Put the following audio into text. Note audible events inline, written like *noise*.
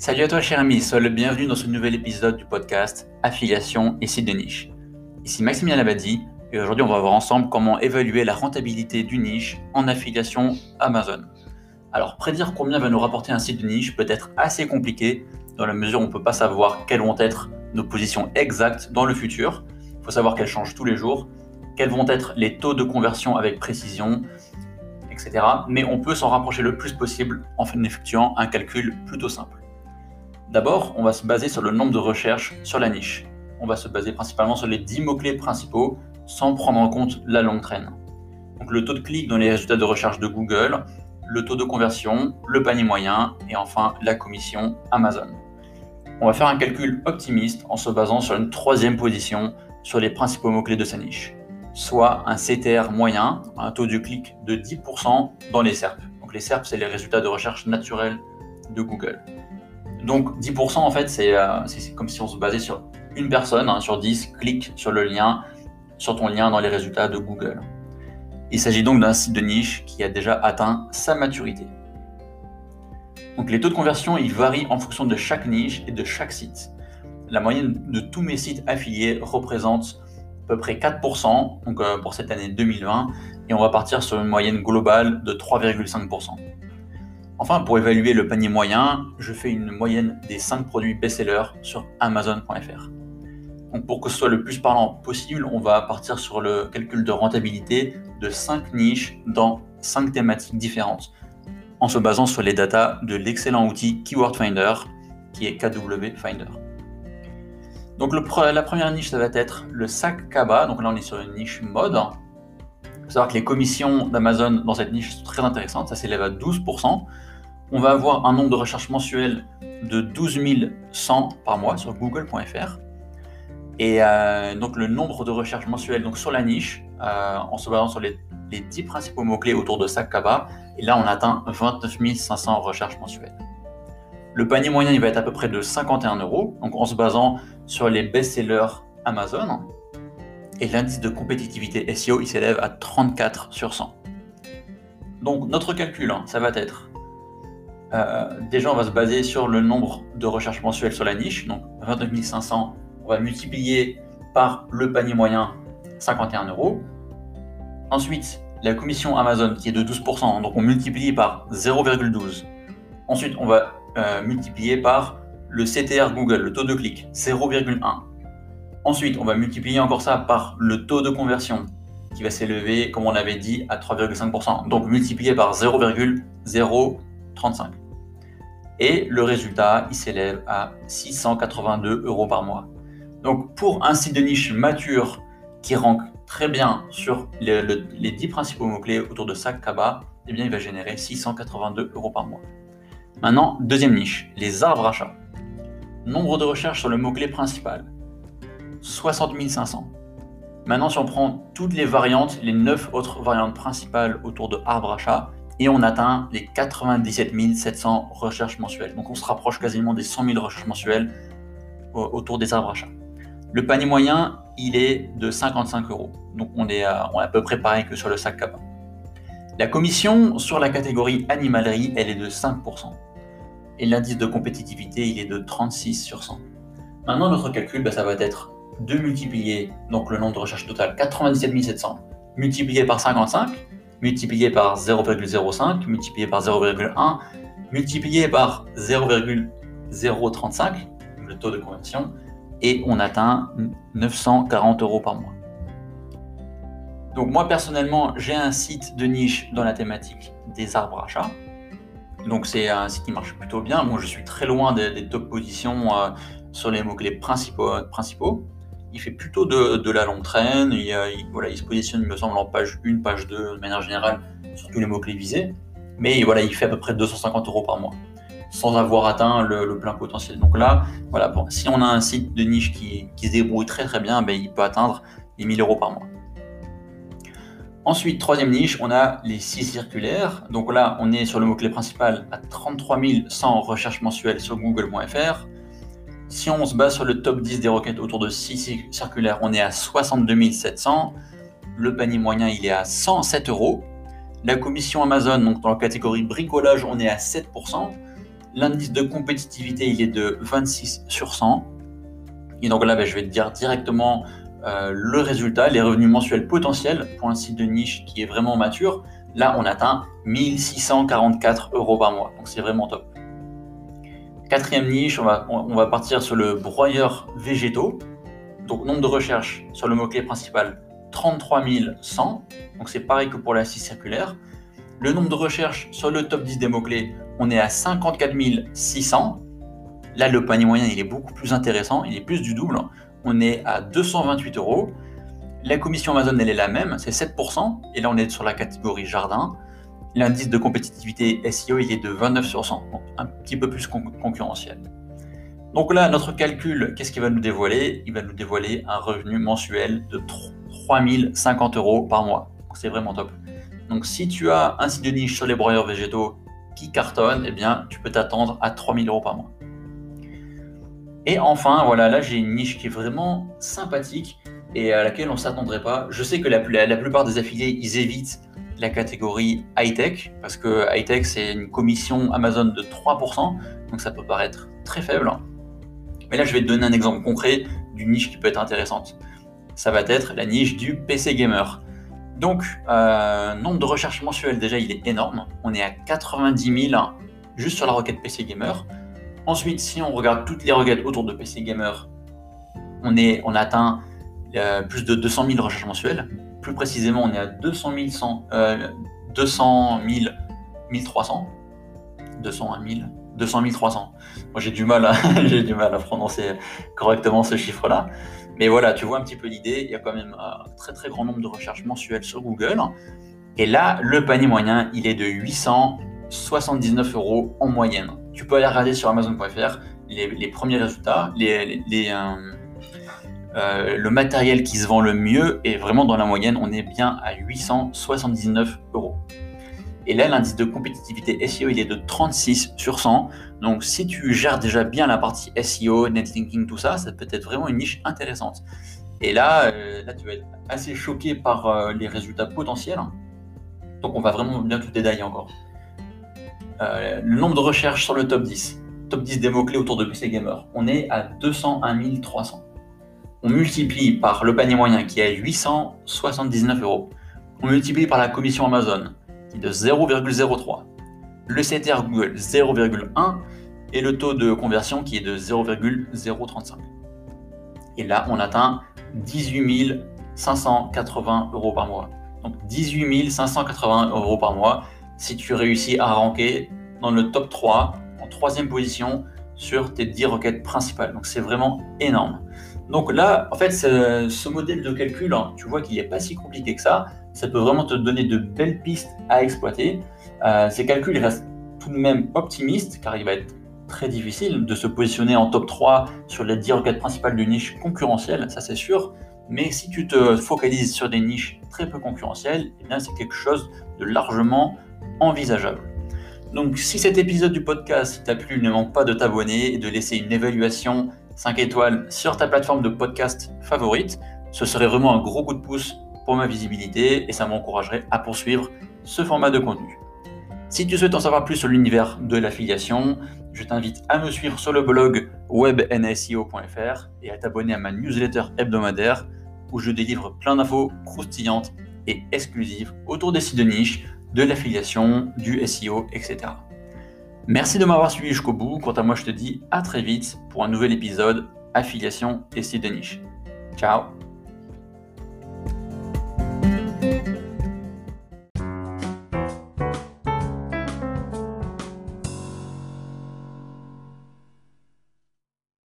Salut à toi cher ami, sois le bienvenu dans ce nouvel épisode du podcast Affiliation et site de niche. Ici Maximilien Labadie et aujourd'hui on va voir ensemble comment évaluer la rentabilité d'une niche en affiliation Amazon. Alors prédire combien va nous rapporter un site de niche peut être assez compliqué dans la mesure où on ne peut pas savoir quelles vont être nos positions exactes dans le futur. Il faut savoir qu'elles changent tous les jours, quels vont être les taux de conversion avec précision, etc. Mais on peut s'en rapprocher le plus possible en effectuant un calcul plutôt simple. D'abord, on va se baser sur le nombre de recherches sur la niche. On va se baser principalement sur les 10 mots-clés principaux sans prendre en compte la longue traîne. Donc le taux de clic dans les résultats de recherche de Google, le taux de conversion, le panier moyen et enfin la commission Amazon. On va faire un calcul optimiste en se basant sur une troisième position sur les principaux mots-clés de sa niche, soit un CTR moyen, un taux de clic de 10% dans les SERP. Donc les SERP, c'est les résultats de recherche naturels de Google. Donc 10% en fait, euh, c'est comme si on se basait sur une personne hein, sur 10 clique sur le lien, sur ton lien dans les résultats de Google. Il s'agit donc d'un site de niche qui a déjà atteint sa maturité. Donc les taux de conversion, ils varient en fonction de chaque niche et de chaque site. La moyenne de tous mes sites affiliés représente à peu près 4% donc, euh, pour cette année 2020 et on va partir sur une moyenne globale de 3,5%. Enfin, pour évaluer le panier moyen, je fais une moyenne des 5 produits best-sellers sur Amazon.fr. Pour que ce soit le plus parlant possible, on va partir sur le calcul de rentabilité de 5 niches dans 5 thématiques différentes, en se basant sur les datas de l'excellent outil Keyword Finder, qui est KW Finder. Donc la première niche, ça va être le sac Kaba. Donc là, on est sur une niche mode. Faut savoir que les commissions d'Amazon dans cette niche sont très intéressantes. Ça s'élève à 12% on va avoir un nombre de recherches mensuelles de 12 100 par mois sur google.fr. Et euh, donc le nombre de recherches mensuelles donc sur la niche, euh, en se basant sur les, 10 principaux mots-clés autour de Sakaba, et là on atteint 29 500 recherches mensuelles. Le panier moyen il va être à peu près de 51 euros, donc en se basant sur les best-sellers Amazon. Et l'indice de compétitivité SEO il s'élève à 34 sur 100. Donc notre calcul, hein, ça va être euh, déjà, on va se baser sur le nombre de recherches mensuelles sur la niche, donc 29 500. On va multiplier par le panier moyen, 51 euros. Ensuite, la commission Amazon qui est de 12%, donc on multiplie par 0,12. Ensuite, on va euh, multiplier par le CTR Google, le taux de clic, 0,1. Ensuite, on va multiplier encore ça par le taux de conversion qui va s'élever, comme on avait dit, à 3,5%. Donc multiplié par 0,035 et le résultat, il s'élève à 682 euros par mois. Donc pour un site de niche mature qui rank très bien sur les, 10 principaux mots-clés autour de Sac Kaba, eh bien il va générer 682 euros par mois. Maintenant, deuxième niche, les arbres achats. Nombre de recherches sur le mot-clé principal, 60 500. Maintenant, si on prend toutes les variantes, les 9 autres variantes principales autour de arbre achat, et on atteint les 97 700 recherches mensuelles. Donc on se rapproche quasiment des 100 000 recherches mensuelles autour des arbres achats. Le panier moyen, il est de 55 euros. Donc on est, à, on est à peu près pareil que sur le sac cabas. La commission sur la catégorie animalerie, elle est de 5%. Et l'indice de compétitivité, il est de 36 sur 100. Maintenant, notre calcul, bah, ça va être de multiplier donc le nombre de recherches totales, 97 700, multiplié par 55, multiplié par 0,05, multiplié par 0,1, multiplié par 0,035, le taux de conversion, et on atteint 940 euros par mois. Donc moi personnellement, j'ai un site de niche dans la thématique des arbres achats. Donc c'est un site qui marche plutôt bien. Moi je suis très loin des, top positions euh, sur les mots-clés principaux il fait plutôt de, la longue traîne. Il, voilà, il se positionne, il me semble, en page 1, page 2, de manière générale, sur tous les mots-clés visés. Mais voilà, il fait à peu près 250 euros par mois, sans avoir atteint le, plein potentiel. Donc là, voilà, si on a un site de niche qui, se débrouille très très bien, ben, il peut atteindre les 1000 euros par mois. Ensuite, troisième niche, on a les 6 circulaires. Donc là, on est sur le mot-clé principal à 33 100 recherches mensuelles sur google.fr. Si on se base sur le top 10 des requêtes autour de 6 circulaires, on est à 62 700. Le panier moyen, il est à 107 euros. La commission Amazon, donc dans la catégorie bricolage, on est à 7%. L'indice de compétitivité, il est de 26 sur 100. Et donc là, ben, je vais te dire directement euh, le résultat, les revenus mensuels potentiels pour un site de niche qui est vraiment mature. Là, on atteint 1644 euros par mois. Donc c'est vraiment top. Quatrième niche, on va, partir sur le broyeur végétaux. Donc nombre de recherches sur le mot-clé principal, 33 100. Donc c'est pareil que pour la scie circulaire. Le nombre de recherches sur le top 10 des mots-clés, on est à 54 600. Là, le panier moyen, il est beaucoup plus intéressant, il est plus du double. On est à 228 euros. La commission Amazon, elle est la même, c'est 7%. Et là, on est sur la catégorie jardin. L'indice de compétitivité SEO, il est de 29 sur 100, donc un petit peu plus concurrentiel. Donc là, notre calcul, qu'est-ce qu'il va nous dévoiler? Il va nous dévoiler un revenu mensuel de 3050 euros par mois. C'est vraiment top. Donc si tu as un site de niche sur les broyeurs végétaux qui cartonne, eh bien tu peux t'attendre à 3000 euros par mois. Et enfin, voilà, là j'ai une niche qui est vraiment sympathique et à laquelle on ne s'attendrait pas. Je sais que la, plupart des affiliés, ils évitent la catégorie high-tech, parce que high-tech, c'est une commission Amazon de 3%, donc ça peut paraître très faible. Mais là, je vais te donner un exemple concret d'une niche qui peut être intéressante. Ça va être la niche du PC gamer. Donc, euh, nombre de recherches mensuelles, déjà, il est énorme. On est à 90 000 juste sur la requête PC Gamer. Ensuite, si on regarde toutes les requêtes autour de PC Gamer, on, est, on atteint euh, plus de 200 000 recherches mensuelles. Plus précisément, on est à 200 000, euh, 200 000 1300. 201 000, 200 300. Moi, j'ai du mal à, *laughs* j'ai du mal à prononcer correctement ce chiffre-là. Mais voilà, tu vois un petit peu l'idée. Il y a quand même un très très grand nombre de recherches mensuelles sur Google. Et là, le panier moyen, il est de 879 euros en moyenne. Tu peux aller regarder sur Amazon.fr les, premiers résultats, les, euh, euh, le matériel qui se vend le mieux et vraiment dans la moyenne, on est bien à 879 euros. Et là, l'indice de compétitivité SEO, il est de 36 sur 100. Donc, si tu gères déjà bien la partie SEO, netlinking, tout ça, ça peut être vraiment une niche intéressante. Et là, euh, là tu vas être assez choqué par euh, les résultats potentiels. Donc, on va vraiment bien tout détailler encore. Le nombre de recherches sur le top 10. Top 10 des mots-clés autour de PC Gamer. On est à 201 300. On multiplie par le panier moyen qui est à 879 euros. On multiplie par la commission Amazon qui est de 0,03, le CTR Google 0,1 et le taux de conversion qui est de 0,035. Et là, on atteint 18 580 euros par mois. Donc 18 580 euros par mois si tu réussis à ranker dans le top 3, en troisième position, sur tes 10 requêtes principales. Donc c'est vraiment énorme. Donc là, en fait, ce, modèle de calcul, hein, tu vois qu'il n'est pas si compliqué que ça. Ça peut vraiment te donner de belles pistes à exploiter. Euh, ces calculs restent tout de même optimistes car il va être très difficile de se positionner en top 3 sur les 10 requêtes principales de niche concurrentielles, ça c'est sûr. Mais si tu te focalises sur des niches très peu concurrentielles, eh bien c'est quelque chose de largement envisageable. Donc si cet épisode du podcast t'a plu, ne manque pas de t'abonner et de laisser une évaluation 5 étoiles sur ta plateforme de podcast favorite. Ce serait vraiment un gros coup de pouce pour ma visibilité et ça m'encouragerait à poursuivre ce format de contenu. Si tu souhaites en savoir plus sur l'univers de l'affiliation, je t'invite à me suivre sur le blog webnseo.fr et à t'abonner à ma newsletter hebdomadaire où je délivre plein d'infos croustillantes et exclusives autour des sites de niche, de l'affiliation, du SEO, etc. Merci de m'avoir suivi jusqu'au bout. Quant à moi, je te dis à très vite pour un nouvel épisode Affiliation et site de niche. Ciao